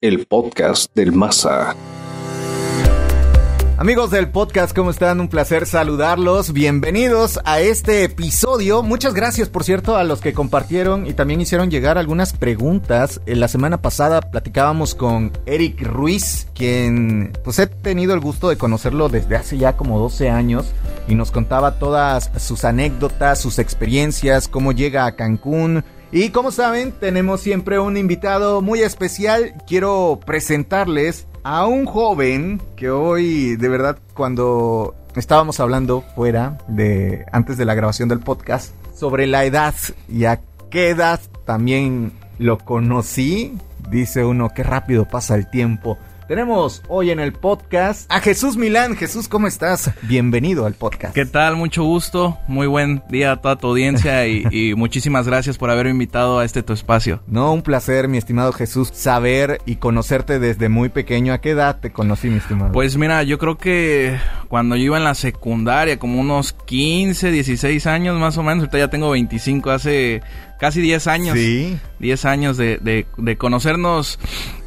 el podcast del Masa. Amigos del podcast, ¿cómo están? Un placer saludarlos. Bienvenidos a este episodio. Muchas gracias, por cierto, a los que compartieron y también hicieron llegar algunas preguntas. En la semana pasada platicábamos con Eric Ruiz, quien pues he tenido el gusto de conocerlo desde hace ya como 12 años y nos contaba todas sus anécdotas, sus experiencias, cómo llega a Cancún, y como saben, tenemos siempre un invitado muy especial. Quiero presentarles a un joven que hoy, de verdad, cuando estábamos hablando fuera de antes de la grabación del podcast sobre la edad y a qué edad también lo conocí, dice uno, qué rápido pasa el tiempo. Tenemos hoy en el podcast a Jesús Milán. Jesús, ¿cómo estás? Bienvenido al podcast. ¿Qué tal? Mucho gusto. Muy buen día a toda tu audiencia y, muchísimas gracias por haberme invitado a este tu espacio. No, un placer, mi estimado Jesús, saber y conocerte desde muy pequeño. ¿A qué edad te conocí, mi estimado? Pues mira, yo creo que cuando yo iba en la secundaria, como unos 15, 16 años más o menos, ahorita ya tengo 25, hace casi 10 años. Sí. 10 años de, de, conocernos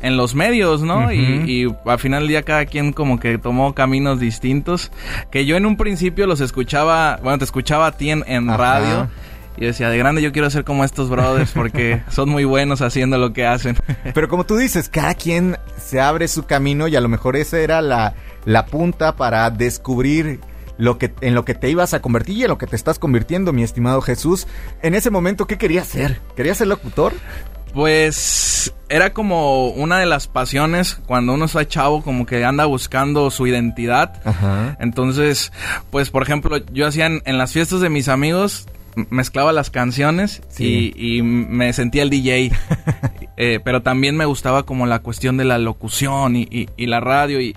en los medios, ¿no? y, y, al final del día cada quien como que tomó caminos distintos. Que yo en un principio los escuchaba, bueno, te escuchaba a ti en, radio. Y decía, de grande yo quiero ser como estos brothers porque son muy buenos haciendo lo que hacen. Pero como tú dices, cada quien se abre su camino y a lo mejor esa era la, la punta para descubrir lo que, en lo que te ibas a convertir y en lo que te estás convirtiendo, mi estimado Jesús. En ese momento, ¿qué querías ser? ¿Querías ser locutor? Pues era como una de las pasiones cuando uno está chavo, como que anda buscando su identidad. Ajá. Entonces, pues por ejemplo, yo hacía en las fiestas de mis amigos, mezclaba las canciones y, me sentía el DJ. Eh, pero también me gustaba como la cuestión de la locución y, la radio y,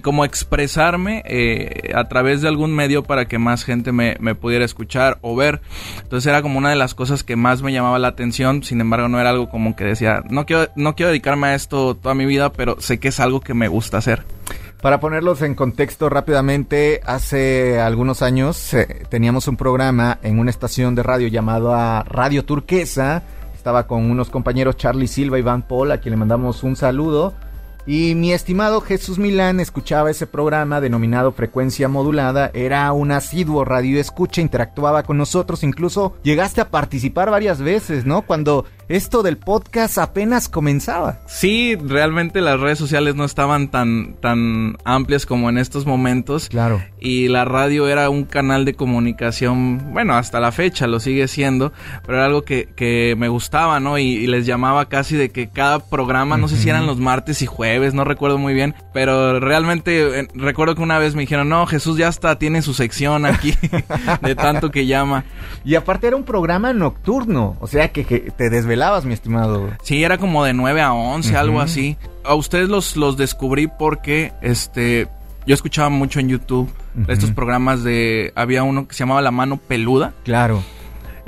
como expresarme eh, a través de algún medio para que más gente me, pudiera escuchar o ver. Entonces era como una de las cosas que más me llamaba la atención. Sin embargo, no era algo como que decía, no quiero, no quiero dedicarme a esto toda mi vida, pero sé que es algo que me gusta hacer. Para ponerlos en contexto rápidamente, hace algunos años eh, teníamos un programa en una estación de radio llamado Radio Turquesa. Estaba con unos compañeros Charlie Silva y Van Paul, a quien le mandamos un saludo. Y mi estimado Jesús Milán escuchaba ese programa denominado Frecuencia Modulada, era un asiduo radio escucha, interactuaba con nosotros, incluso llegaste a participar varias veces, ¿no? Cuando esto del podcast apenas comenzaba. Sí, realmente las redes sociales no estaban tan, tan amplias como en estos momentos. Claro. Y la radio era un canal de comunicación, bueno, hasta la fecha lo sigue siendo, pero era algo que, que me gustaba, ¿no? Y, les llamaba casi de que cada programa, no sé si eran los martes y jueves, no recuerdo muy bien, pero realmente eh, recuerdo que una vez me dijeron, no, Jesús ya está, tiene su sección aquí, de tanto que llama. Y aparte era un programa nocturno, o sea que, que te desvelaba mi estimado. Sí, era como de 9 a 11, algo así. A ustedes los, los descubrí porque este yo escuchaba mucho en YouTube estos programas de había uno que se llamaba La mano peluda. Claro.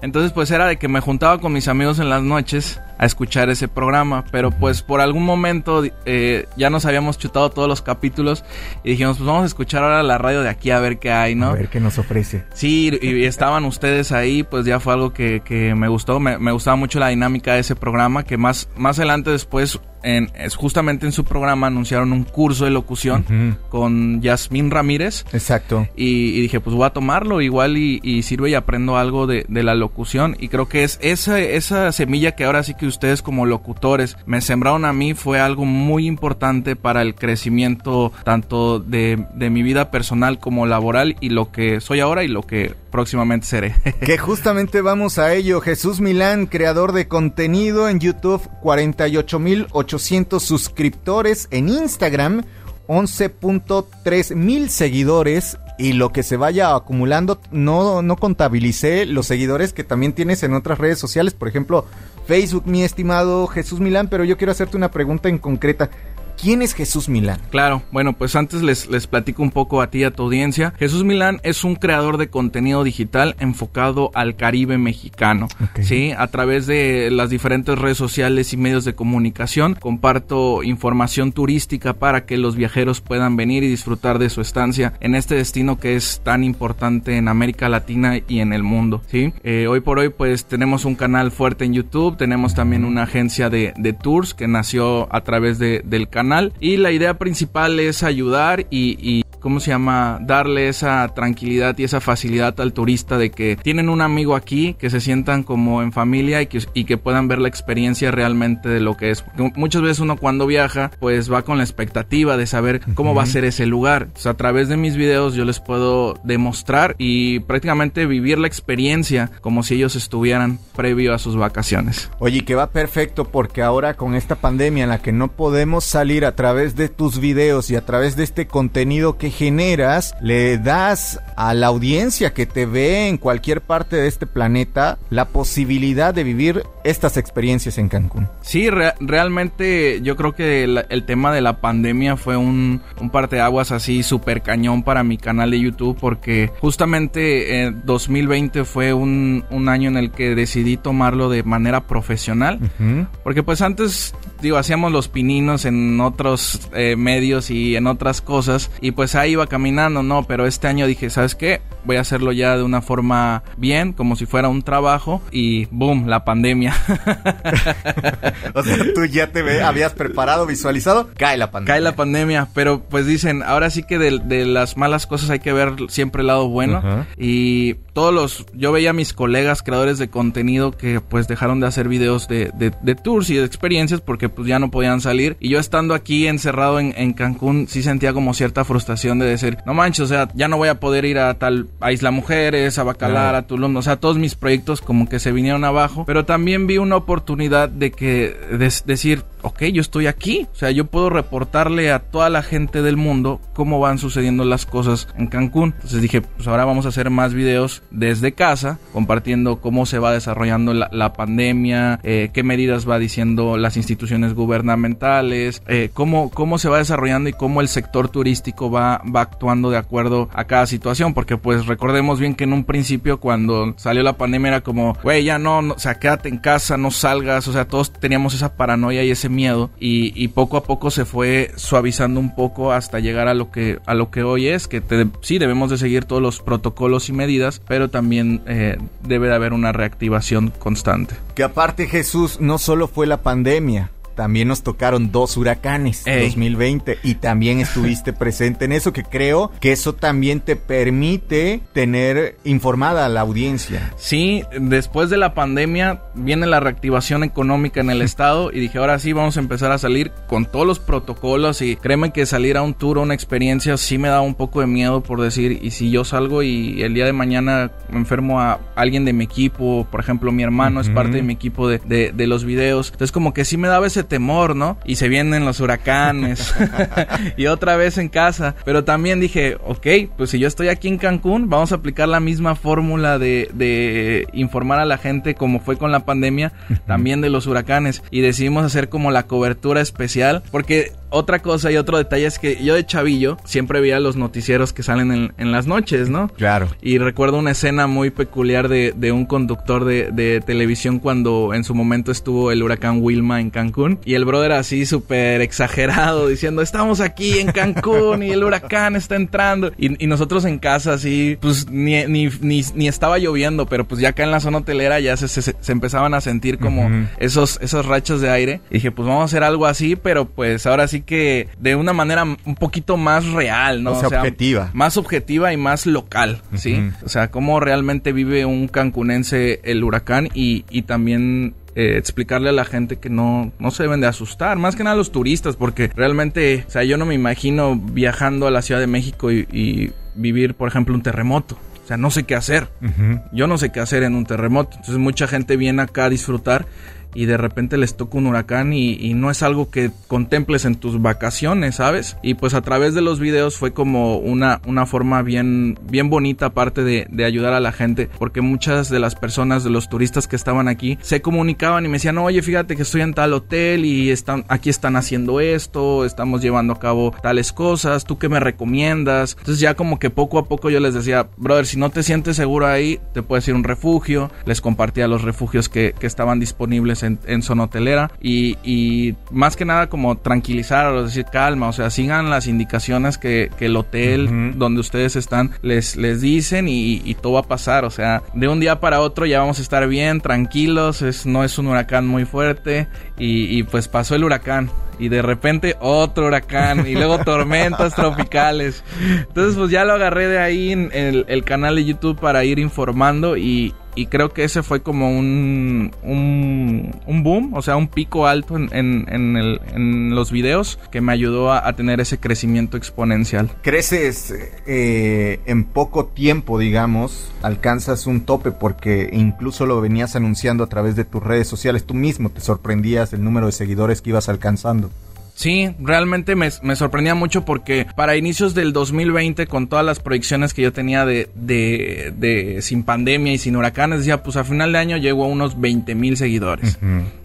Entonces pues era de que me juntaba con mis amigos en las noches a escuchar ese programa, pero pues por algún momento eh, ya nos habíamos chutado todos los capítulos y dijimos pues vamos a escuchar ahora la radio de aquí a ver qué hay, ¿no? A ver qué nos ofrece. Sí, y estaban ustedes ahí, pues ya fue algo que, que me gustó, me, me, gustaba mucho la dinámica de ese programa, que más, más adelante después en, justamente en su programa anunciaron un curso de locución con Yasmín Ramírez. Exacto. Y, dije, pues voy a tomarlo igual y, y sirve y aprendo algo de, de, la locución. Y creo que es esa, esa semilla que ahora sí que ustedes como locutores me sembraron a mí fue algo muy importante para el crecimiento tanto de, de mi vida personal como laboral y lo que soy ahora y lo que próximamente seré. que justamente vamos a ello. Jesús Milán, creador de contenido en YouTube, 48.800 suscriptores en Instagram. 11.3 mil seguidores y lo que se vaya acumulando, no, no contabilicé los seguidores que también tienes en otras redes sociales, por ejemplo, Facebook, mi estimado Jesús Milán, pero yo quiero hacerte una pregunta en concreta. ¿Quién es Jesús Milán? Claro, bueno, pues antes les, les platico un poco a ti y a tu audiencia. Jesús Milán es un creador de contenido digital enfocado al Caribe mexicano. Sí, a través de las diferentes redes sociales y medios de comunicación comparto información turística para que los viajeros puedan venir y disfrutar de su estancia en este destino que es tan importante en América Latina y en el mundo. ¿sí? Eh, hoy por hoy pues tenemos un canal fuerte en YouTube, tenemos también una agencia de, tours que nació a través del canal y la idea principal es ayudar y ¿cómo se llama? Darle esa tranquilidad y esa facilidad al turista de que tienen un amigo aquí, que se sientan como en familia y que, y que puedan ver la experiencia realmente de lo que es. muchas veces uno cuando viaja, pues va con la expectativa de saber cómo va a ser ese lugar. a través de mis videos yo les puedo demostrar y prácticamente vivir la experiencia como si ellos estuvieran previo a sus vacaciones. Oye, que va perfecto porque ahora con esta pandemia en la que no podemos salir a través de tus videos y a través de este contenido que generas, le das a la audiencia que te ve en cualquier parte de este planeta la posibilidad de vivir estas experiencias en Cancún. Sí, realmente yo creo que el, tema de la pandemia fue un, un parteaguas así súper cañón para mi canal de YouTube porque justamente 2020 fue un, un, año en el que decidí tomarlo de manera profesional porque pues antes digo hacíamos los pininos en otros eh, medios y en otras cosas y pues iba caminando, no, pero este año dije, ¿sabes qué? Voy a hacerlo ya de una forma bien, como si fuera un trabajo y boom, la pandemia. o sea, tú ya te habías preparado, visualizado, cae la pandemia. Cae la pandemia, pero pues dicen, ahora sí que de, las malas cosas hay que ver siempre el lado bueno y todos los, yo veía a mis colegas creadores de contenido que pues dejaron de hacer videos de, de, tours y de experiencias porque pues ya no podían salir. Y yo estando aquí encerrado en, en Cancún sí sentía como cierta frustración de decir, no manches, o sea, ya no voy a poder ir a tal, a Isla Mujeres, a Bacalar, a Tulum, o sea, todos mis proyectos como que se vinieron abajo, pero también vi una oportunidad de que, decir, ok, yo estoy aquí. O sea, yo puedo reportarle a toda la gente del mundo cómo van sucediendo las cosas en Cancún. Entonces dije, pues ahora vamos a hacer más videos desde casa, compartiendo cómo se va desarrollando la, pandemia, eh, qué medidas va diciendo las instituciones gubernamentales, eh, cómo, cómo se va desarrollando y cómo el sector turístico va, va actuando de acuerdo a cada situación. Porque pues recordemos bien que en un principio cuando salió la pandemia era como, güey, ya no, no, o sea, quédate en casa, no salgas. O sea, todos teníamos esa paranoia y ese miedo y, poco a poco se fue suavizando un poco hasta llegar a lo que a lo que hoy es que sí debemos de seguir todos los protocolos y medidas pero también eh, debe de haber una reactivación constante. Que aparte Jesús no solo fue la pandemia también nos tocaron dos huracanes en 2020 y también estuviste presente en eso que creo que eso también te permite tener informada a la audiencia. Sí, después de la pandemia viene la reactivación económica en el estado y dije, ahora sí vamos a empezar a salir con todos los protocolos y créeme que salir a un tour o una experiencia sí me da un poco de miedo por decir, y si yo salgo y el día de mañana me enfermo a alguien de mi equipo, por ejemplo mi hermano es parte de mi equipo de, de, de los videos, entonces como que sí me daba ese temor, ¿no? Y se vienen los huracanes y otra vez en casa. Pero también dije, ok, pues si yo estoy aquí en Cancún, vamos a aplicar la misma fórmula de, de informar a la gente como fue con la pandemia, también de los huracanes. Y decidimos hacer como la cobertura especial, porque otra cosa y otro detalle es que yo de chavillo siempre veía los noticieros que salen en, las noches, ¿no? Claro. Y recuerdo una escena muy peculiar de, de un conductor de, de, televisión cuando en su momento estuvo el huracán Wilma en Cancún. Y el brother así súper exagerado diciendo, estamos aquí en Cancún y el huracán está entrando. Y, y nosotros en casa así, pues ni, ni, ni, estaba lloviendo, pero pues ya acá en la zona hotelera ya se, se, empezaban a sentir como esos, esos rachos de aire. Y dije, pues vamos a hacer algo así, pero pues ahora sí que de una manera un poquito más real, ¿no? O sea, objetiva. Más objetiva y más local, ¿sí? O sea, cómo realmente vive un cancunense el huracán y, y también eh, explicarle a la gente que no, no se deben de asustar, más que nada a los turistas, porque realmente, o sea, yo no me imagino viajando a la Ciudad de México y, vivir, por ejemplo, un terremoto. O sea, no sé qué hacer. Yo no sé qué hacer en un terremoto. Entonces mucha gente viene acá a disfrutar y de repente les toca un huracán y, no es algo que contemples en tus vacaciones, ¿sabes? Y pues a través de los videos fue como una, una forma bien, bien bonita aparte de, de ayudar a la gente, porque muchas de las personas, de los turistas que estaban aquí, se comunicaban y me decían, oye, fíjate que estoy en tal hotel y están, aquí están haciendo esto, estamos llevando a cabo tales cosas, ¿tú qué me recomiendas? Entonces ya como que poco a poco yo les decía, brother, si no te sientes seguro ahí, te puedes ir a un refugio, les compartía los refugios que, que estaban disponibles en, en zona hotelera. Y, y, más que nada como tranquilizar decir calma, o sea, sigan las indicaciones que, que el hotel donde ustedes están les, les dicen y, y, todo va a pasar, o sea, de un día para otro ya vamos a estar bien, tranquilos, es, no es un huracán muy fuerte. Y, y pues pasó el huracán. Y de repente otro huracán. Y luego tormentas tropicales. Entonces pues ya lo agarré de ahí en el, canal de YouTube para ir informando y, y creo que ese fue como un, un, boom, o sea, un pico alto en, en, el, en los videos que me ayudó a, tener ese crecimiento exponencial. Creces eh, en poco tiempo, digamos, alcanzas un tope porque incluso lo venías anunciando a través de tus redes sociales, tú mismo te sorprendías del número de seguidores que ibas alcanzando. Sí, realmente me, sorprendía mucho porque para inicios del 2020, con todas las proyecciones que yo tenía de, de, de sin pandemia y sin huracanes, decía, pues a final de año llego a unos 20 mil seguidores.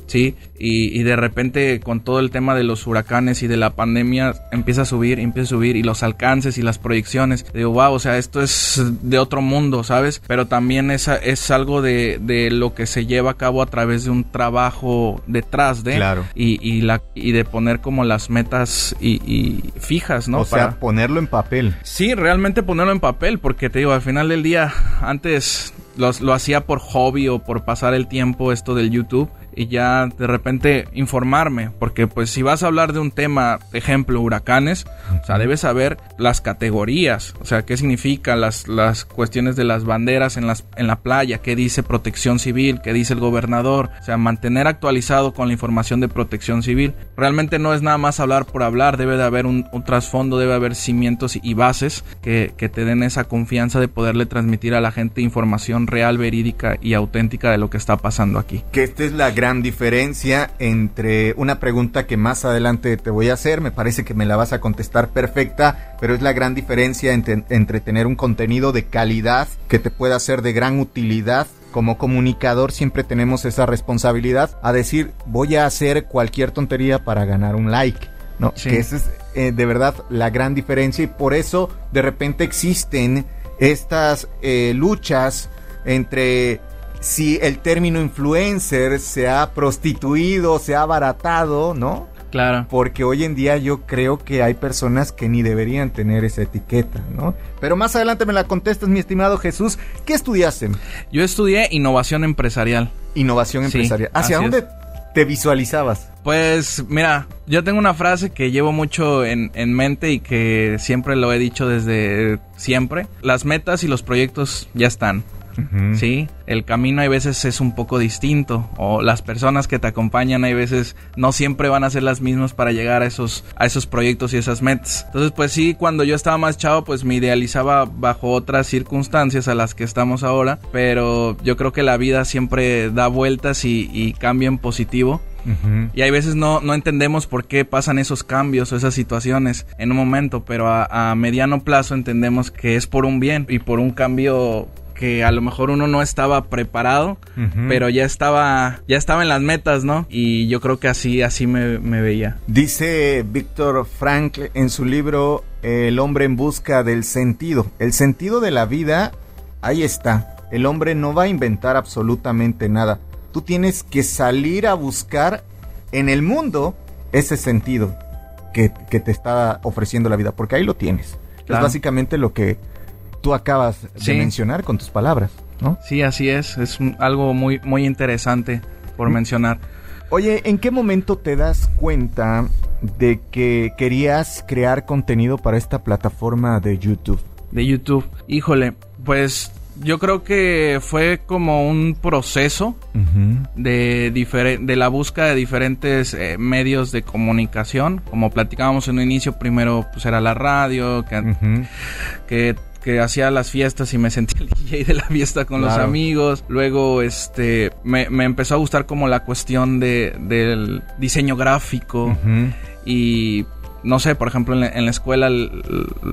¿Sí? Y, de repente con todo el tema de los huracanes y de la pandemia empieza a subir, empieza a subir y los alcances y las proyecciones. Digo, wow, o sea, esto es de otro mundo, ¿sabes? Pero también es, es algo de, de lo que se lleva a cabo a través de un trabajo detrás de. Claro. Y, y, la, y de poner como las metas y, fijas, ¿no? O sea, ponerlo en papel. Sí, realmente ponerlo en papel, porque te digo, al final del día, antes lo hacía por hobby o por pasar el tiempo esto del YouTube y ya de repente informarme, porque pues si vas a hablar de un tema, ejemplo, huracanes, o sea, debes saber las categorías, o sea, qué significa las, las cuestiones de las banderas en, las, en la playa, qué dice protección civil, qué dice el gobernador, o sea, mantener actualizado con la información de protección civil. Realmente no es nada más hablar por hablar, debe de haber un, trasfondo, debe haber cimientos y bases que, que te den esa confianza de poderle transmitir a la gente información real, verídica y auténtica de lo que está pasando aquí. Que esta es la diferencia entre una pregunta que más adelante te voy a hacer, me parece que me la vas a contestar perfecta, pero es la gran diferencia entre, entre tener un contenido de calidad que te pueda ser de gran utilidad como comunicador siempre tenemos esa responsabilidad a decir voy a hacer cualquier tontería para ganar un like. ¿no? Que esa es eh, de verdad la gran diferencia y por eso de repente existen estas eh, luchas entre si el término influencer se ha prostituido, se ha abaratado, ¿no? Claro. Porque hoy en día yo creo que hay personas que ni deberían tener esa etiqueta, ¿no? Pero más adelante me la contestas, mi estimado Jesús. ¿Qué estudiaste? Yo estudié innovación empresarial. Innovación empresarial. ¿Hacia dónde te visualizabas? Pues mira, yo tengo una frase que llevo mucho en, en, mente y que siempre lo he dicho desde siempre. Las metas y los proyectos ya están. Sí, el camino hay veces es un poco distinto o las personas que te acompañan hay veces no siempre van a ser las mismas para llegar a esos a esos proyectos y esas metas. Entonces, pues sí, cuando yo estaba más chavo, pues me idealizaba bajo otras circunstancias a las que estamos ahora, pero yo creo que la vida siempre da vueltas y, cambia en positivo. Y hay veces no, no entendemos por qué pasan esos cambios o esas situaciones en un momento, pero a, a mediano plazo entendemos que es por un bien y por un cambio que a lo mejor uno no estaba preparado, pero ya estaba, ya estaba en las metas, ¿no? Y yo creo que así, así me, veía. Dice Víctor Frank en su libro El hombre en busca del sentido. El sentido de la vida, ahí está. El hombre no va a inventar absolutamente nada. Tú tienes que salir a buscar en el mundo ese sentido que, te está ofreciendo la vida, porque ahí lo tienes. Es básicamente lo que tú acabas de mencionar con tus palabras, ¿no? Sí, así es. Es algo muy, muy interesante por mencionar. Oye, ¿en qué momento te das cuenta de que querías crear contenido para esta plataforma de YouTube? De YouTube. Híjole, pues yo creo que fue como un proceso de, de la búsqueda de diferentes eh, medios de comunicación. Como platicábamos en un inicio, primero pues era la radio, que, que que hacía las fiestas y me sentía el DJ de la fiesta con los amigos. Luego, este, me, empezó a gustar como la cuestión de, del diseño gráfico. Y no sé, por ejemplo, en la, escuela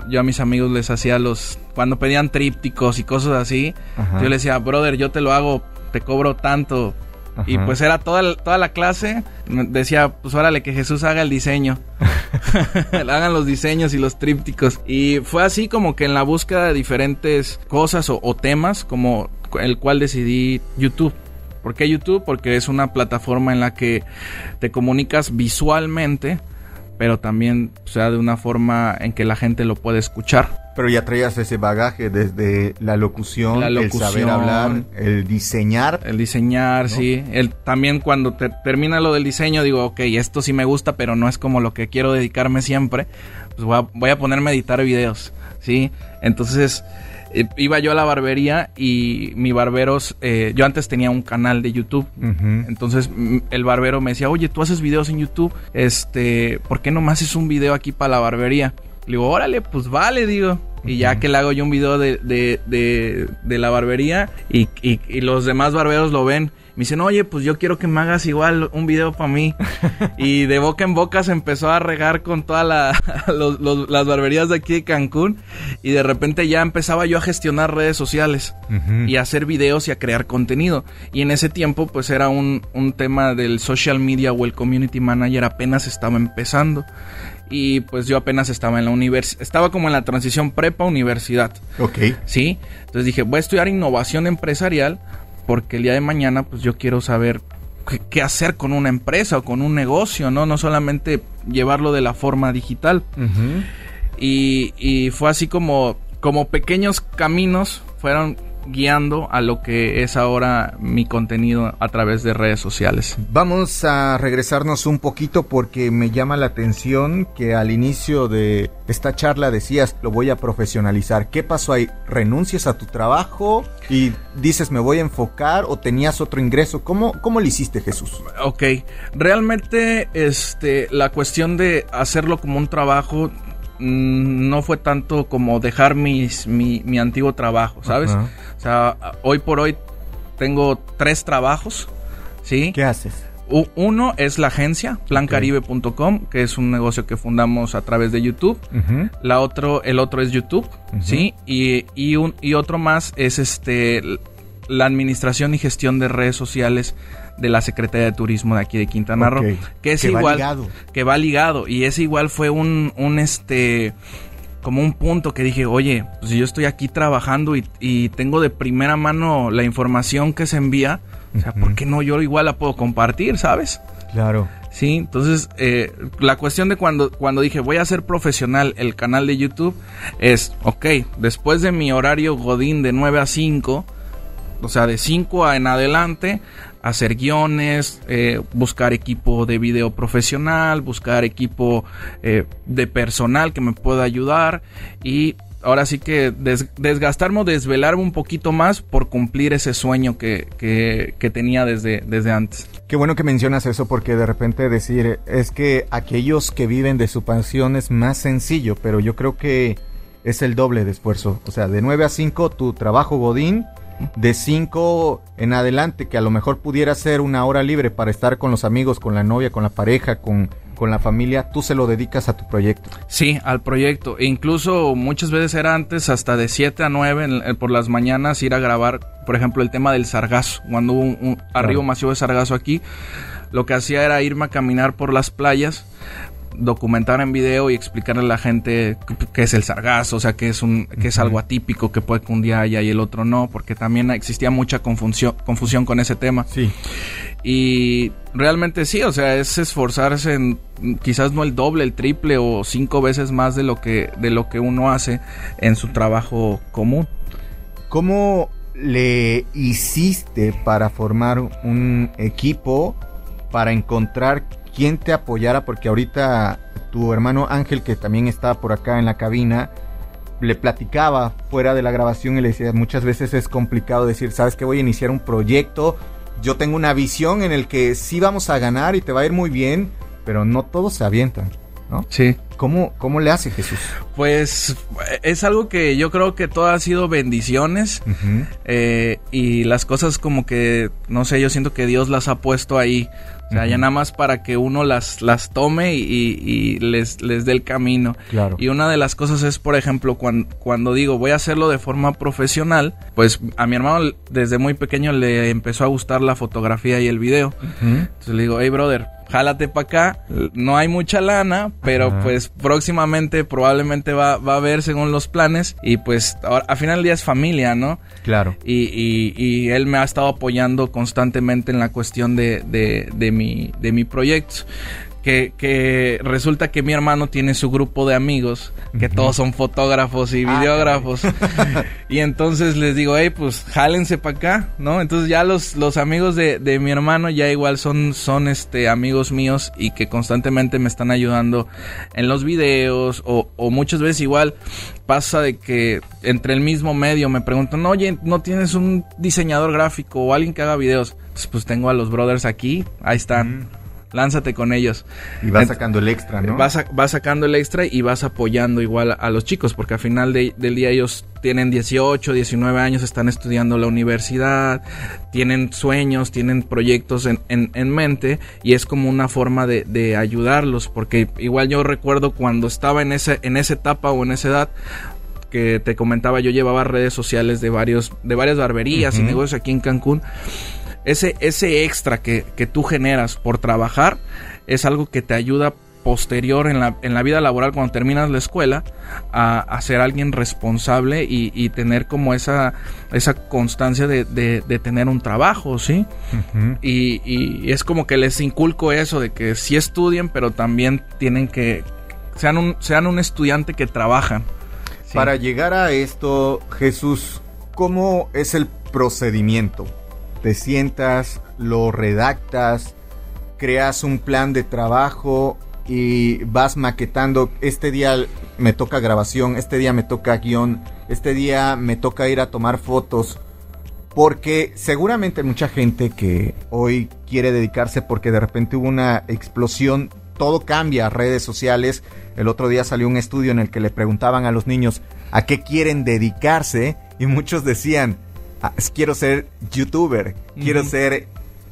yo a mis amigos les hacía los... Cuando pedían trípticos y cosas así, yo les decía, brother, yo te lo hago, te cobro tanto. Y pues era toda, toda la clase, decía, pues órale, que Jesús haga el diseño. Hagan los diseños y los trípticos. Y fue así como que en la búsqueda de diferentes cosas o, o temas, como el cual decidí YouTube. ¿Por qué YouTube? Porque es una plataforma en la que te comunicas visualmente pero también sea de una forma en que la gente lo puede escuchar. Pero ya traías ese bagaje desde la locución, el saber hablar, el diseñar. El diseñar, sí. El, también cuando termina lo del diseño digo, ok, esto sí me gusta, pero no es como lo que quiero dedicarme siempre. Pues voy a, voy a ponerme a editar videos, ¿sí? Entonces iba yo a la barbería y mi barberos, eh, yo antes tenía un canal de YouTube, entonces el barbero me decía, oye, tú haces videos en YouTube, este, ¿por qué no me haces un video aquí para la barbería? Le digo, órale, pues vale, digo. Y ya que le hago yo un video de, de, de, la barbería y, y, los demás barberos lo ven me dicen, oye, pues yo quiero que me hagas igual un video para mí. y de boca en boca se empezó a regar con todas las barberías de aquí de Cancún. Y de repente ya empezaba yo a gestionar redes sociales y a hacer videos y a crear contenido. Y en ese tiempo, pues era un, un tema del social media o el community manager apenas estaba empezando y pues yo apenas estaba en la universidad, estaba como en la transición prepa universidad. Ok. Sí, entonces dije, voy a estudiar innovación empresarial porque el día de mañana pues yo quiero saber qué, hacer con una empresa o con un negocio, ¿no? No solamente llevarlo de la forma digital. y, y, fue así como, como pequeños caminos fueron guiando a lo que es ahora mi contenido a través de redes sociales. Vamos a regresarnos un poquito porque me llama la atención que al inicio de esta charla decías lo voy a profesionalizar. ¿Qué pasó ahí? ¿Renuncias a tu trabajo y dices me voy a enfocar o tenías otro ingreso? ¿Cómo, cómo lo hiciste Jesús? Ok, realmente este, la cuestión de hacerlo como un trabajo no fue tanto como dejar mis, mi, antiguo trabajo, ¿sabes? O sea, hoy por hoy tengo tres trabajos, ¿sí? ¿Qué haces? uno es la agencia, plancaribe.com, que es un negocio que fundamos a través de YouTube. La otro, el otro es YouTube, ¿sí? Y, y, un, y otro más es este la administración y gestión de redes sociales de la Secretaría de Turismo de aquí de Quintana Roo, que es igual que va ligado y ese igual fue un, un este como un punto que dije, oye, pues yo estoy aquí trabajando y, tengo de primera mano la información que se envía, o sea, ¿por qué no yo igual la puedo compartir, sabes? Claro. Sí, entonces eh, la cuestión de cuando, cuando dije voy a ser profesional el canal de YouTube es, ok, después de mi horario Godín de 9 a 5, o sea, de 5 en adelante, hacer guiones, eh, buscar equipo de video profesional, buscar equipo eh, de personal que me pueda ayudar y ahora sí que desgastarme o desvelarme un poquito más por cumplir ese sueño que, que, tenía desde, desde antes. Qué bueno que mencionas eso porque de repente decir es que aquellos que viven de su pasión es más sencillo, pero yo creo que es el doble de esfuerzo. O sea, de 9 a 5 tu trabajo Godín de 5 en adelante, que a lo mejor pudiera ser una hora libre para estar con los amigos, con la novia, con la pareja, con, con la familia, tú se lo dedicas a tu proyecto. Sí, al proyecto. E incluso muchas veces era antes hasta de 7 a 9 por las mañanas ir a grabar, por ejemplo, el tema del sargazo. Cuando hubo un, arribo masivo de sargazo aquí, lo que hacía era irme a caminar por las playas documentar en video y explicarle a la gente qué es el sargazo, o sea, que es un que es algo atípico que puede que un día haya y el otro no, porque también existía mucha confusión confusión con ese tema. Sí. Y realmente sí, o sea, es esforzarse en quizás no el doble, el triple o cinco veces más de lo que de lo que uno hace en su trabajo común. ¿Cómo le hiciste para formar un equipo para encontrar quién te apoyara, porque ahorita tu hermano Ángel, que también está por acá en la cabina, le platicaba fuera de la grabación y le decía, muchas veces es complicado decir, sabes que voy a iniciar un proyecto, yo tengo una visión en el que sí vamos a ganar y te va a ir muy bien, pero no todos se avientan. ¿No? Sí. ¿Cómo, ¿Cómo le hace Jesús? Pues es algo que yo creo que todo ha sido bendiciones eh, y las cosas como que, no sé, yo siento que Dios las ha puesto ahí. O sea, ya nada más para que uno las, las tome y, les, les dé el camino. Claro. Y una de las cosas es, por ejemplo, cuando, cuando digo voy a hacerlo de forma profesional, pues a mi hermano desde muy pequeño le empezó a gustar la fotografía y el video. Entonces le digo, hey brother, jálate para acá. No hay mucha lana, pero pues próximamente probablemente va, va, a haber según los planes. Y pues ahora, al final del día es familia, ¿no? Claro. Y, y, y, él me ha estado apoyando constantemente en la cuestión de, de, de mi, de mi proyecto que, resulta que mi hermano tiene su grupo de amigos, que todos son fotógrafos y ah, videógrafos. y entonces les digo, hey, pues jálense para acá, ¿no? Entonces ya los, los amigos de, de, mi hermano ya igual son, son este, amigos míos y que constantemente me están ayudando en los videos o, o muchas veces igual pasa de que entre el mismo medio me preguntan, oye, ¿no tienes un diseñador gráfico o alguien que haga videos? pues tengo a los brothers aquí, ahí están lánzate con ellos. Y vas sacando el extra, ¿no? Vas, sacando el extra y vas apoyando igual a, los chicos, porque al final del día ellos tienen 18, 19 años, están estudiando la universidad, tienen sueños, tienen proyectos en, en, mente y es como una forma de, de, ayudarlos, porque igual yo recuerdo cuando estaba en, ese, en esa etapa o en esa edad, que te comentaba, yo llevaba redes sociales de varios de varias barberías y negocios aquí en Cancún ese, ese extra que, tú generas por trabajar es algo que te ayuda posterior en la, en la vida laboral cuando terminas la escuela a, ser alguien responsable y, tener como esa, esa constancia de, tener un trabajo, ¿sí? y, y, es como que les inculco eso de que sí estudien, pero también tienen que sean un, sean un estudiante que trabajan. Para llegar a esto, Jesús, ¿cómo es el procedimiento? Te sientas, lo redactas, creas un plan de trabajo y vas maquetando, este día me toca grabación, este día me toca guion, este día me toca ir a tomar fotos, porque seguramente mucha gente que hoy quiere dedicarse porque de repente hubo una explosión, todo cambia, redes sociales, el otro día salió un estudio en el que le preguntaban a los niños a qué quieren dedicarse y muchos decían, quiero ser youtuber, quiero ser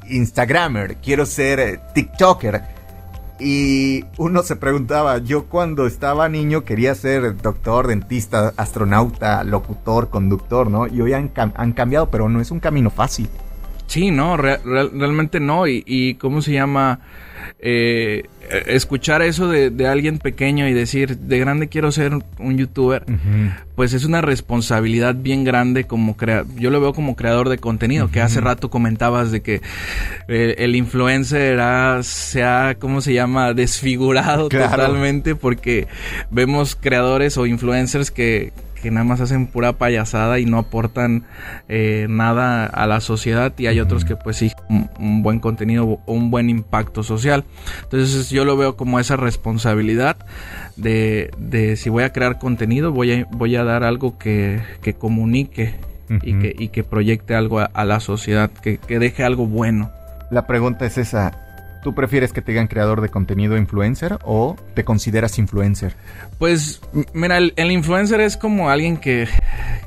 instagramer, quiero ser eh, tiktoker. Y uno se preguntaba, yo cuando estaba niño quería ser doctor, dentista, astronauta, locutor, conductor, ¿no? Y hoy han, cambiado, pero no es un camino fácil. Sí, no, realmente no. Y, y, ¿cómo se llama? Eh, escuchar eso de, alguien pequeño y decir, de grande quiero ser un youtuber, pues es una responsabilidad bien grande como crea yo lo veo como creador de contenido, que hace rato comentabas de que eh, el influencer se ha, ¿cómo se llama?, desfigurado totalmente porque vemos creadores o influencers que que nada más hacen pura payasada y no aportan eh, nada a la sociedad y hay otros que pues sí, un, buen contenido o un buen impacto social. Entonces yo lo veo como esa responsabilidad de, de si voy a crear contenido, voy a, voy a dar algo que, que comunique y, que, y que proyecte algo a, la sociedad, que, que deje algo bueno. La pregunta es esa, ¿Tú prefieres que te digan creador de contenido influencer o te consideras influencer? Pues, mira, el, influencer es como alguien que,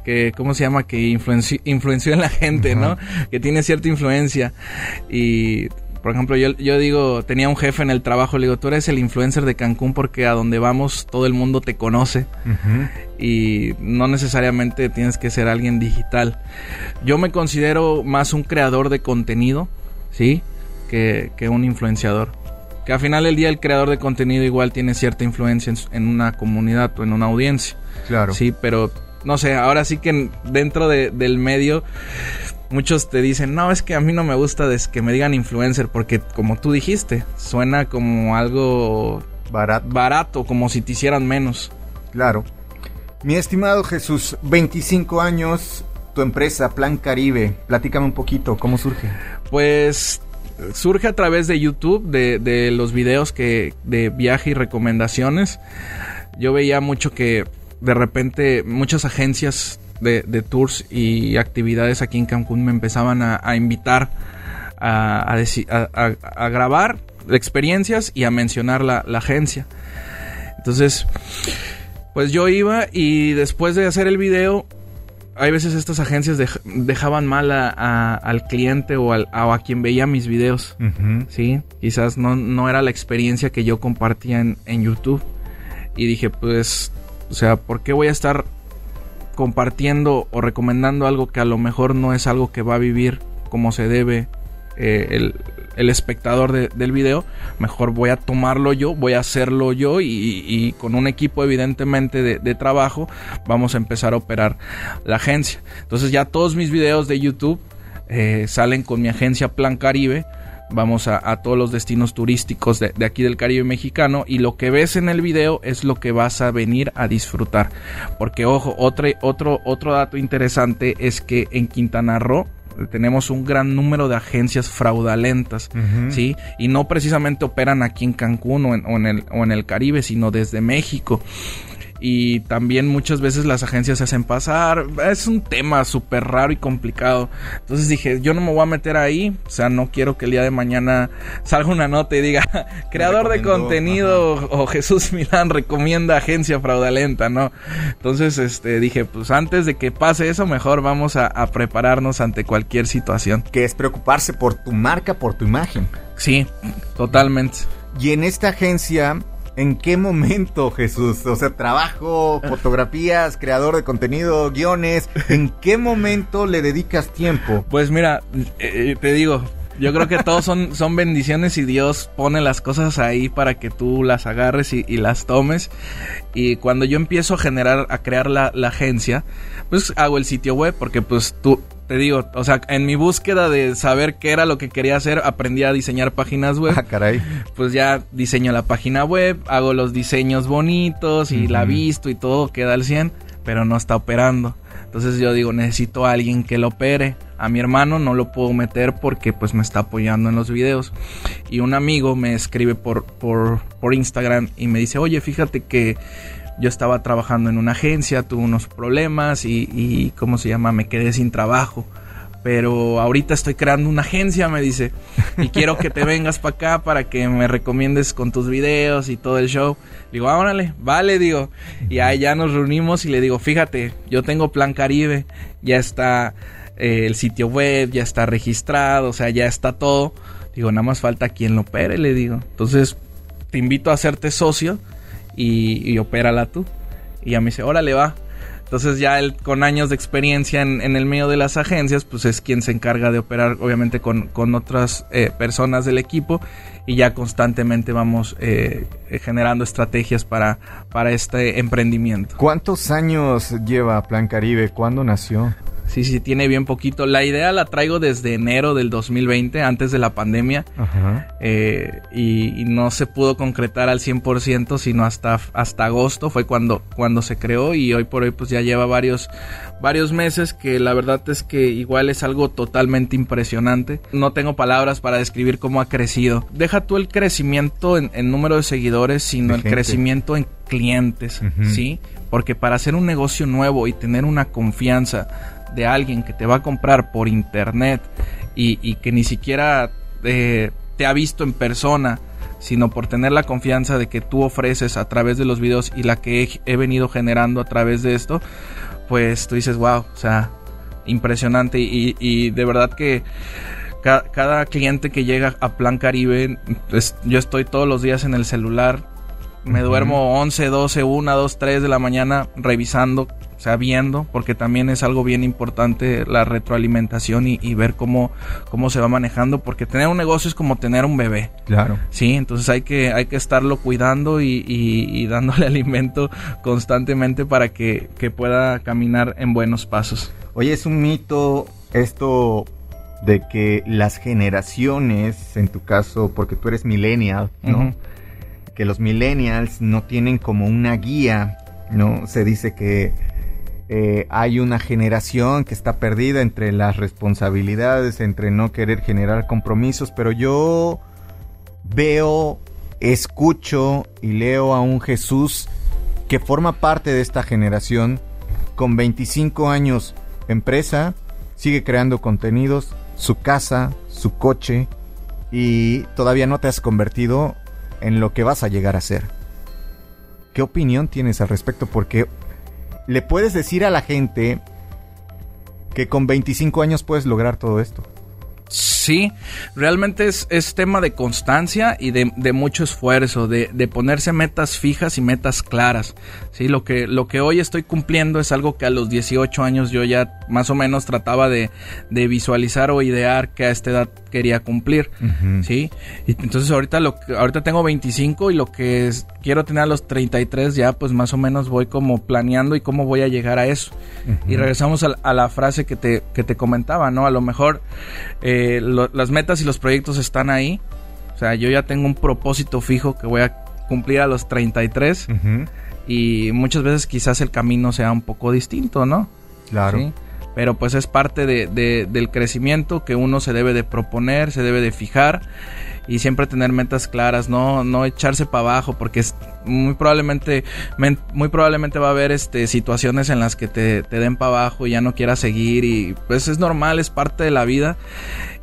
que ¿cómo se llama? Que influenció en la gente, ¿no? Que tiene cierta influencia. Y, por ejemplo, yo, yo digo, tenía un jefe en el trabajo, le digo, tú eres el influencer de Cancún porque a donde vamos todo el mundo te conoce. Y no necesariamente tienes que ser alguien digital. Yo me considero más un creador de contenido, ¿sí? Que, un influenciador. Que al final del día el creador de contenido igual tiene cierta influencia en, una comunidad o en una audiencia. Claro. Sí, pero no sé, ahora sí que dentro del medio muchos te dicen, no, es que a mí no me gusta que me digan influencer porque como tú dijiste, suena como algo barato, barato como si te hicieran menos. Claro. Mi estimado Jesús, 25 años, tu empresa Plan Caribe, platícame un poquito, ¿cómo surge? Pues surge a través de YouTube, de, los videos que, de viaje y recomendaciones. Yo veía mucho que de repente muchas agencias de, tours y actividades aquí en Cancún me empezaban a, invitar a, a, grabar experiencias y a mencionar la, agencia. Entonces, pues yo iba y después de hacer el video, hay veces estas agencias dejaban mal al cliente o, a quien veía mis videos. Sí, quizás no, no, era la experiencia que yo compartía en, en, YouTube. Y dije, pues, o sea, ¿por qué voy a estar compartiendo o recomendando algo que a lo mejor no es algo que va a vivir como se debe eh, el, el, espectador del video, mejor voy a tomarlo yo, voy a hacerlo yo y, con un equipo evidentemente de, trabajo vamos a empezar a operar la agencia. Entonces ya todos mis videos de YouTube eh, salen con mi agencia Plan Caribe. Vamos a, todos los destinos turísticos de, aquí del Caribe mexicano y lo que ves en el video es lo que vas a venir a disfrutar. Porque ojo, otro, otro, otro dato interesante es que en Quintana Roo tenemos un gran número de agencias fraudulentas, ¿sí? Y no precisamente operan aquí en Cancún o en, el, o en el Caribe, sino desde México y también muchas veces las agencias se hacen pasar. Es un tema súper raro y complicado. Entonces dije, yo no me voy a meter ahí. O sea, no quiero que el día de mañana salga una nota y diga, creador de contenido o Jesús Milán recomienda agencia fraudulenta, ¿no? Entonces este, dije, pues antes de que pase eso, mejor vamos a, a prepararnos ante cualquier situación. Que es preocuparse por tu marca, por tu imagen. Sí, totalmente. Y en esta agencia ¿En qué momento, Jesús? O sea, trabajo, fotografías, creador de contenido, guiones. ¿En qué momento le dedicas tiempo? Pues mira, eh, te digo, yo creo que todos son, son bendiciones y Dios pone las cosas ahí para que tú las agarres y, las tomes. Y cuando yo empiezo a generar, a crear la, la, agencia, pues hago el sitio web porque pues tú, te digo, o sea, en mi búsqueda de saber qué era lo que quería hacer, aprendí a diseñar páginas web. Ah, caray. Pues ya diseño la página web, hago los diseños bonitos y la visto y todo queda al 100, pero no está operando. Entonces yo digo, necesito a alguien que lo opere. A mi hermano no lo puedo meter porque pues me está apoyando en los videos. Y un amigo me escribe por, por, por Instagram y me dice, oye, fíjate que yo estaba trabajando en una agencia, tuve unos problemas y, ¿cómo se llama? Me quedé sin trabajo. Pero ahorita estoy creando una agencia, me dice, y quiero que te vengas para acá para que me recomiendes con tus videos y todo el show. Digo, ah, órale, vale, digo. Y ahí ya nos reunimos y le digo, fíjate, yo tengo Plan Caribe, ya está eh, el sitio web, ya está registrado, o sea, ya está todo. Digo, nada más falta quien lo opere, le digo. Entonces, te invito a hacerte socio y, y opérala tú. Y ya me dice, órale, va. Entonces ya él con años de experiencia en, el medio de las agencias, pues es quien se encarga de operar obviamente con, otras eh, personas del equipo y ya constantemente vamos eh, generando estrategias para, para este emprendimiento. ¿Cuántos años lleva Plan Caribe? ¿Cuándo nació? Sí, sí, tiene bien poquito. La idea la traigo desde enero del 2020, antes de la pandemia. Eh, y, no se pudo concretar al 100%, sino hasta, hasta agosto fue cuando, cuando se creó. Y hoy por hoy pues ya lleva varios, varios meses que la verdad es que igual es algo totalmente impresionante. No tengo palabras para describir cómo ha crecido. Deja tú el crecimiento en, número de seguidores, sino el crecimiento en clientes, ¿sí? Porque para hacer un negocio nuevo y tener una confianza de alguien que te va a comprar por internet y, que ni siquiera eh, te ha visto en persona, sino por tener la confianza de que tú ofreces a través de los videos y la que he, venido generando a través de esto, pues tú dices, wow, o sea, impresionante y, de verdad que cada, cliente que llega a Plan Caribe, pues, yo estoy todos los días en el celular, me duermo 11, 12, 1, 2, 3 de la mañana revisando sea, viendo, porque también es algo bien importante la retroalimentación y, ver cómo, cómo se va manejando, porque tener un negocio es como tener un bebé. Claro. Sí, entonces hay que, hay que estarlo cuidando y, dándole alimento constantemente para que, pueda caminar en buenos pasos. Oye, es un mito esto de que las generaciones, en tu caso, porque tú eres millennial, ¿no? Que los millennials no tienen como una guía, ¿no? Se dice que eh, hay una generación que está perdida entre las responsabilidades, entre no querer generar compromisos, pero yo veo, escucho y leo a un Jesús que forma parte de esta generación con 25 años empresa, sigue creando contenidos, su casa, su coche y todavía no te has convertido en lo que vas a llegar a ser. ¿qué opinión tienes al respecto? Porque le puedes decir a la gente que con 25 años puedes lograr todo esto. Sí, realmente es, es tema de constancia y de, de mucho esfuerzo, de, de, ponerse metas fijas y metas claras. Sí, lo que, lo que hoy estoy cumpliendo es algo que a los 18 años yo ya más o menos trataba de, de visualizar o idear que a esta edad quería cumplir. Sí, y entonces ahorita, lo, ahorita tengo 25 y lo que es, quiero tener a los 33 ya pues más o menos voy como planeando y cómo voy a llegar a eso. Y regresamos a, a, la frase que te, que te comentaba, ¿no? A lo mejor... Eh, lo, las metas y los proyectos están ahí. O sea, yo ya tengo un propósito fijo que voy a cumplir a los 33. Uh -huh. Y muchas veces quizás el camino sea un poco distinto, ¿no? Claro. ¿Sí? Pero pues es parte de, de, del crecimiento que uno se debe de proponer, se debe de fijar y siempre tener metas claras, no, no echarse para abajo, porque es muy probablemente, muy probablemente va a haber este, situaciones en las que te, te den para abajo y ya no quieras seguir y pues es normal, es parte de la vida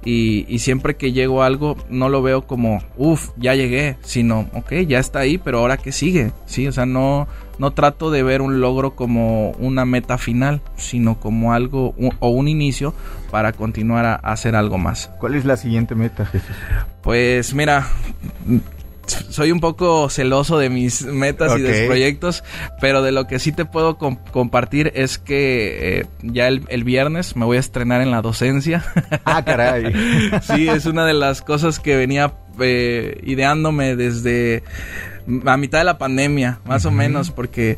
y, y, siempre que llego a algo no lo veo como, uff, ya llegué, sino, ok, ya está ahí, pero ahora qué sigue, ¿sí? O sea, no, no trato de ver un logro como una meta final, sino como algo un, o un inicio para continuar a, a, hacer algo más. ¿Cuál es la siguiente meta, Jesús? Pues mira, soy un poco celoso de mis metas okay. y de mis proyectos, pero de lo que sí te puedo comp compartir es que eh, ya el, el, viernes me voy a estrenar en la docencia. Ah, caray. sí, es una de las cosas que venía eh, ideándome desde a mitad de la pandemia, más uh -huh. o menos, porque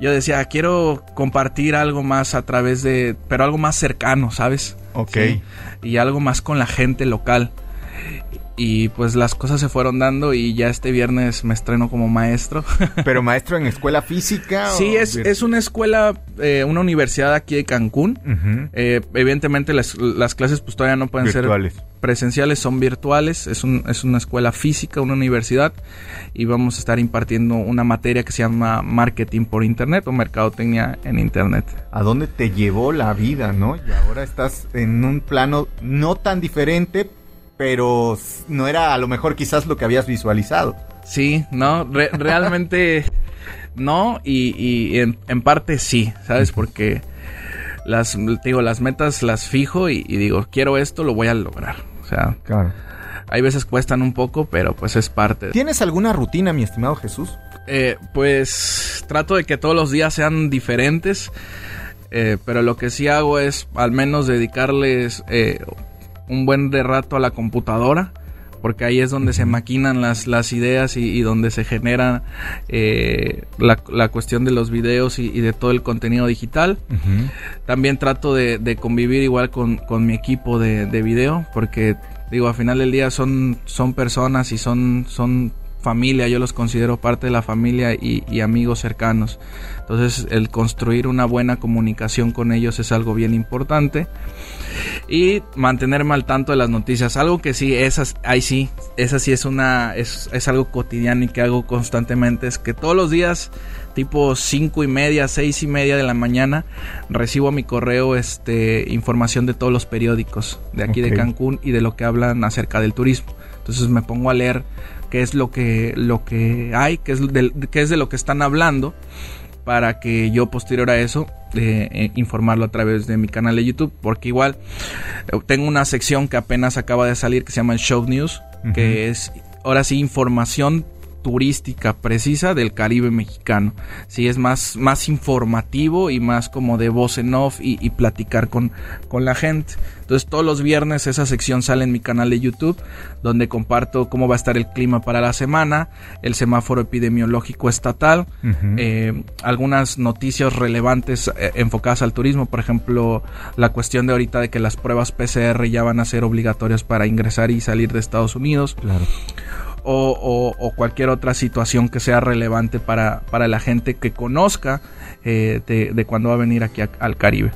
yo decía, quiero compartir algo más a través de, pero algo más cercano, ¿sabes? Ok. Sí, y algo más con la gente local y pues las cosas se fueron dando y ya este viernes me estreno como maestro. ¿Pero maestro en escuela física? Sí, es, es, una escuela, eh, una universidad aquí de Cancún. Uh -huh. eh, evidentemente las, las, clases pues todavía no pueden virtuales. ser presenciales, son virtuales. Es, un, es una escuela física, una universidad y vamos a estar impartiendo una materia que se llama marketing por internet o mercadotecnia en internet. ¿A dónde te llevó la vida, no? Y ahora estás en un plano no tan diferente, pero no era a lo mejor quizás lo que habías visualizado. Sí, no, re realmente no, y, y en, en, parte sí, ¿sabes? Porque las, digo, las metas las fijo y, y, digo, quiero esto, lo voy a lograr. O sea, claro. hay veces cuestan un poco, pero pues es parte. ¿Tienes alguna rutina, mi estimado Jesús? Eh, pues trato de que todos los días sean diferentes, eh, pero lo que sí hago es al menos dedicarles... Eh, un buen de rato a la computadora porque ahí es donde se maquinan las, las ideas y, y donde se genera eh, la, la, cuestión de los videos y, y, de todo el contenido digital. Uh -huh. También trato de, de, convivir igual con, con mi equipo de, de, video, porque digo, al final del día son, son personas y son, son familia, yo los considero parte de la familia y, y, amigos cercanos. Entonces el construir una buena comunicación con ellos es algo bien importante. Y mantenerme al tanto de las noticias. Algo que sí, esas, ahí sí, esa sí es una, es, es algo cotidiano y que hago constantemente. Es que todos los días, tipo cinco y media, seis y media de la mañana, recibo a mi correo este, información de todos los periódicos de aquí okay. de Cancún y de lo que hablan acerca del turismo. Entonces me pongo a leer qué es lo que, lo que hay, qué es, de, qué es de lo que están hablando, para que yo posterior a eso eh, eh, informarlo a través de mi canal de YouTube, porque igual eh, tengo una sección que apenas acaba de salir que se llama Show News, uh -huh. que es ahora sí información turística precisa del Caribe mexicano. Sí, es más, más informativo y más como de voz en off y, y, platicar con, con la gente. Entonces todos los viernes esa sección sale en mi canal de YouTube, donde comparto cómo va a estar el clima para la semana, el semáforo epidemiológico estatal, uh -huh. eh, algunas noticias relevantes eh, enfocadas al turismo, por ejemplo, la cuestión de ahorita de que las pruebas PCR ya van a ser obligatorias para ingresar y salir de Estados Unidos. Claro o, o, o, cualquier otra situación que sea relevante para, para la gente que conozca eh, de, de, cuando va a venir aquí a, al Caribe.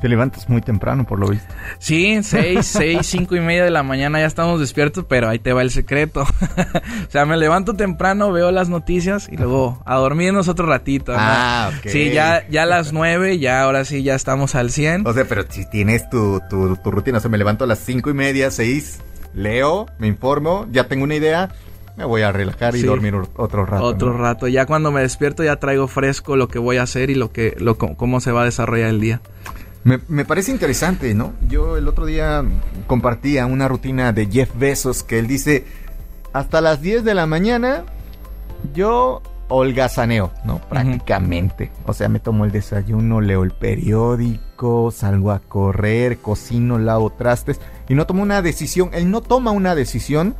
Te levantas muy temprano, por lo visto. Sí, seis, seis, cinco y media de la mañana ya estamos despiertos, pero ahí te va el secreto. o sea, me levanto temprano, veo las noticias y luego a dormirnos otro ratito. ¿no? Ah, ok. Sí, ya, ya a las nueve, ya ahora sí ya estamos al 100. O sea, pero si tienes tu, tu, tu rutina, o sea, me levanto a las cinco y media, seis, leo, me informo, ya tengo una idea me voy a relajar y dormir otro rato. Otro rato. Ya cuando me despierto ya traigo fresco lo que voy a hacer y lo que, lo, cómo se va a desarrollar el día. Me, me, parece interesante, ¿no? Yo el otro día compartía una rutina de Jeff Bezos que él dice, hasta las 10 de la mañana yo holgazaneo, ¿no? Prácticamente. O sea, me tomo el desayuno, leo el periódico, salgo a correr, cocino, lavo trastes y no tomo una decisión. Él no toma una decisión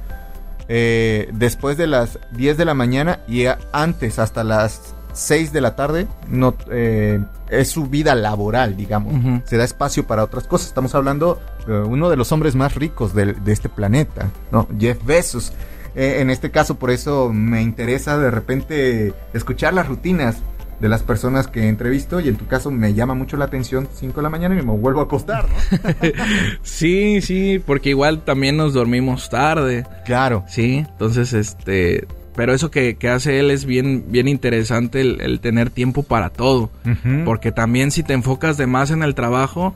eh, después de las 10 de la mañana y antes hasta las 6 de la tarde no eh, es su vida laboral, digamos. Se da espacio para otras cosas. Estamos hablando de uno de los hombres más ricos de, de este planeta, ¿no? Jeff Bezos. Eh, en este caso, por eso me interesa de repente escuchar las rutinas de las personas que entrevisto y en tu caso me llama mucho la atención 5 de la mañana y me vuelvo a acostar, ¿no? sí, sí, porque igual también nos dormimos tarde. Claro. Sí, entonces este... Pero eso que, hace él es bien, bien interesante el, tener tiempo para todo. Porque también si te enfocas de más en el trabajo,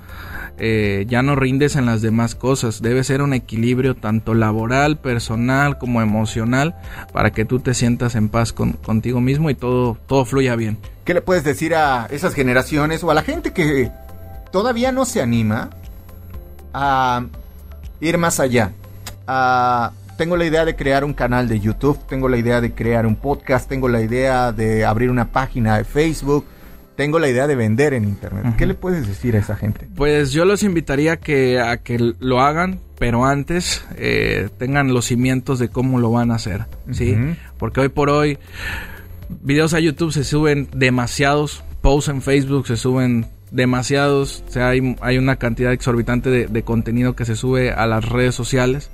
eh, ya no rindes en las demás cosas. Debe ser un equilibrio tanto laboral, personal como emocional para que tú te sientas en paz con, contigo mismo y todo, todo fluya bien. ¿Qué le puedes decir a esas generaciones o a la gente que todavía no se anima a ir más allá? tengo la idea de crear un canal de YouTube, tengo la idea de crear un podcast, tengo la idea de abrir una página de Facebook tengo la idea de vender en internet. ¿Qué le puedes decir a esa gente? Pues yo los invitaría que, a que lo hagan, pero antes eh, tengan los cimientos de cómo lo van a hacer, ¿sí? Porque hoy por hoy videos a YouTube se suben demasiados, posts en Facebook se suben demasiados, o sea, hay, hay una cantidad exorbitante de, de, contenido que se sube a las redes sociales.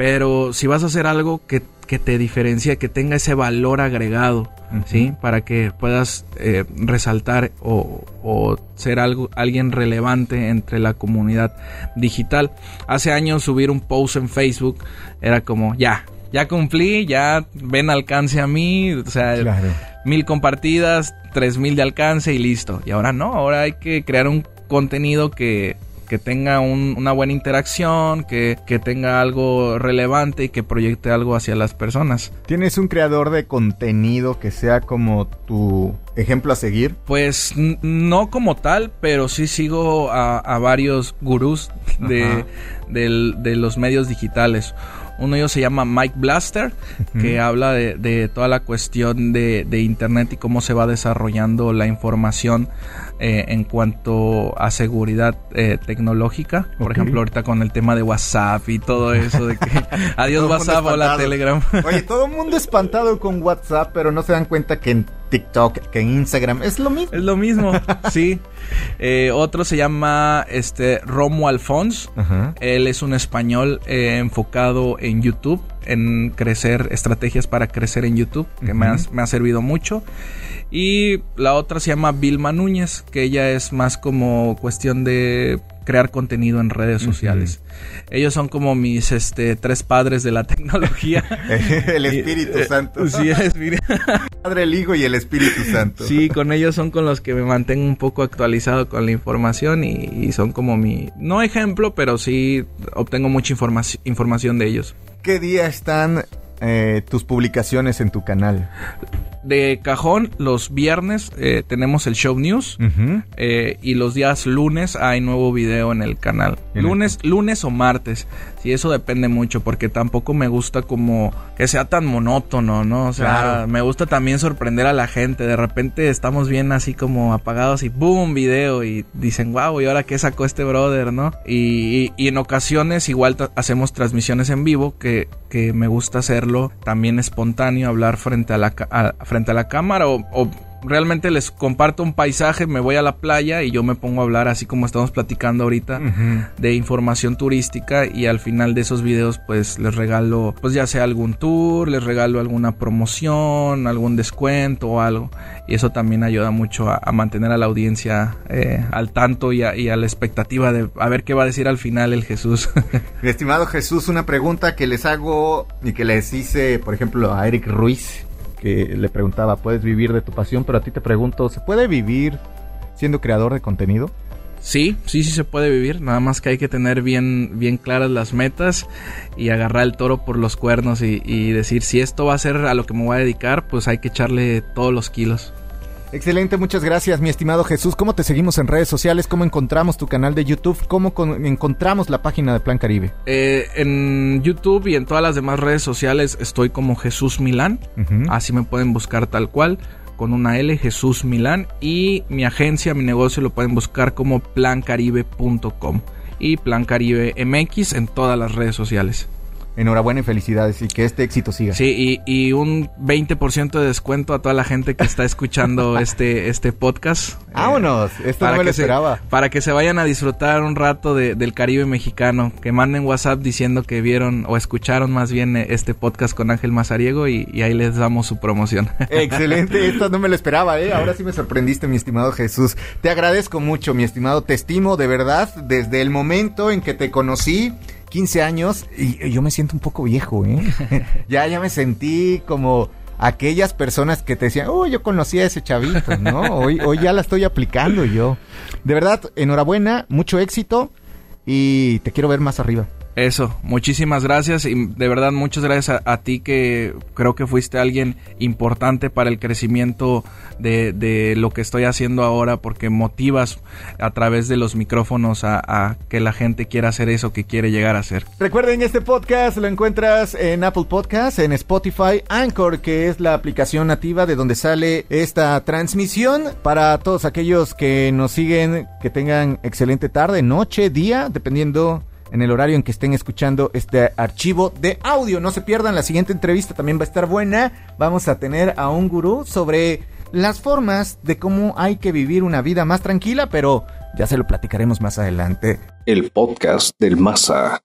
Pero si vas a hacer algo que, te diferencie, que tenga ese valor agregado, ¿sí? Para que puedas eh, resaltar o, ser algo, alguien relevante entre la comunidad digital. Hace años subir un post en Facebook era como, ya, ya cumplí, ya ven alcance a mí, o sea, mil compartidas, tres mil de alcance y listo. Y ahora no, ahora hay que crear un contenido que que tenga una buena interacción, que, tenga algo relevante y que proyecte algo hacia las personas. ¿Tienes un creador de contenido que sea como tu ejemplo a seguir? Pues no como tal, pero sí sigo a, varios gurús de, de los medios digitales. Uno de ellos se llama Mike Blaster, que habla de, toda la cuestión de, Internet y cómo se va desarrollando la información eh, en cuanto a seguridad eh, tecnológica. Por ejemplo, ahorita con el tema de WhatsApp y todo eso, de que adiós WhatsApp, hola Telegram. Oye, todo el mundo espantado con WhatsApp, pero no se dan cuenta que en TikTok, que en Instagram es lo mismo. Es lo mismo, sí. Eh, otro se llama este Romo Alfons. Él es un español enfocado en YouTube, en crecer estrategias para crecer en YouTube, que me, me ha servido mucho. Y la otra se llama Vilma Núñez, que ella es más como cuestión de crear contenido en redes sociales. Ellos son como mis este tres padres de la tecnología. el Espíritu eh, Santo. Sí, el Espíritu. Padre, el Hijo y el Espíritu Santo. Sí, con ellos son con los que me mantengo un poco actualizado con la información y, son como mi, no ejemplo, pero sí obtengo mucha información de ellos. ¿Qué día están eh, tus publicaciones en tu canal? De cajón, los viernes eh, tenemos el show news eh, y los días lunes hay nuevo video en el canal. Lunes, lunes o martes. Sí, eso depende mucho porque tampoco me gusta como que sea tan monótono, ¿no? O sea, me gusta también sorprender a la gente. De repente estamos bien así como apagados y ¡boom! video y dicen, wow, ¿y ahora qué sacó este brother, no? Y, en ocasiones igual hacemos transmisiones en vivo que, que me gusta hacerlo también espontáneo, hablar frente a la, frente a la cámara o, realmente les comparto un paisaje, me voy a la playa y yo me pongo a hablar así como estamos platicando ahorita de información turística y al final de esos videos pues les regalo pues ya sea algún tour, les regalo alguna promoción, algún descuento o algo. Y eso también ayuda mucho a, mantener a la audiencia eh, al tanto y a, y a, la expectativa de a ver qué va a decir al final el Jesús. Mi estimado Jesús, una pregunta que les hago y que les hice por ejemplo a Eric Ruiz que le preguntaba, ¿puedes vivir de tu pasión? Pero a ti te pregunto, ¿se puede vivir siendo creador de contenido? Sí, sí, sí se puede vivir. Nada más que hay que tener bien, bien claras las metas y agarrar el toro por los cuernos y, y decir si esto va a ser a lo que me voy a dedicar, pues hay que echarle todos los kilos. Excelente, muchas gracias, mi estimado Jesús. ¿Cómo te seguimos en redes sociales? ¿Cómo encontramos tu canal de YouTube? ¿Cómo encontramos la página de Plan Caribe? Eh, en YouTube y en todas las demás redes sociales estoy como Jesús Milán. Así me pueden buscar tal cual, con una L, Jesús Milán. Y mi agencia, mi negocio lo pueden buscar como plancaribe.com y Plan Caribe MX en todas las redes sociales enhorabuena y felicidades y que este éxito siga. Sí, y, un 20% de descuento a toda la gente que está escuchando este, este podcast. Vámonos, esto no me lo esperaba. para que se vayan a disfrutar un rato del Caribe mexicano, que manden WhatsApp diciendo que vieron o escucharon más bien este podcast con Ángel Mazariego y, y ahí les damos su promoción. Excelente, esto no me lo esperaba, ¿eh? Ahora sí me sorprendiste, mi estimado Jesús. Te agradezco mucho, mi estimado, te estimo de verdad desde el momento en que te conocí 15 años y yo me siento un poco viejo, ¿eh? ya, ya me sentí como aquellas personas que te decían, oh, yo conocí a ese chavito, ¿no? Hoy, hoy ya la estoy aplicando yo. De verdad, enhorabuena, mucho éxito y te quiero ver más arriba. Eso, muchísimas gracias y de verdad muchas gracias a, ti que creo que fuiste alguien importante para el crecimiento de, lo que estoy haciendo ahora porque motivas a través de los micrófonos a, que la gente quiera hacer eso que quiere llegar a hacer. Recuerden, este podcast lo encuentras en Apple Podcasts, en Spotify, Anchor, que es la aplicación nativa de donde sale esta transmisión. Para todos aquellos que nos siguen, que tengan excelente tarde, noche, día, dependiendo en el horario en que estén escuchando este archivo de audio. No se pierdan, la siguiente entrevista también va a estar buena. Vamos a tener a un gurú sobre las formas de cómo hay que vivir una vida más tranquila, pero ya se lo platicaremos más adelante. El podcast del Masa.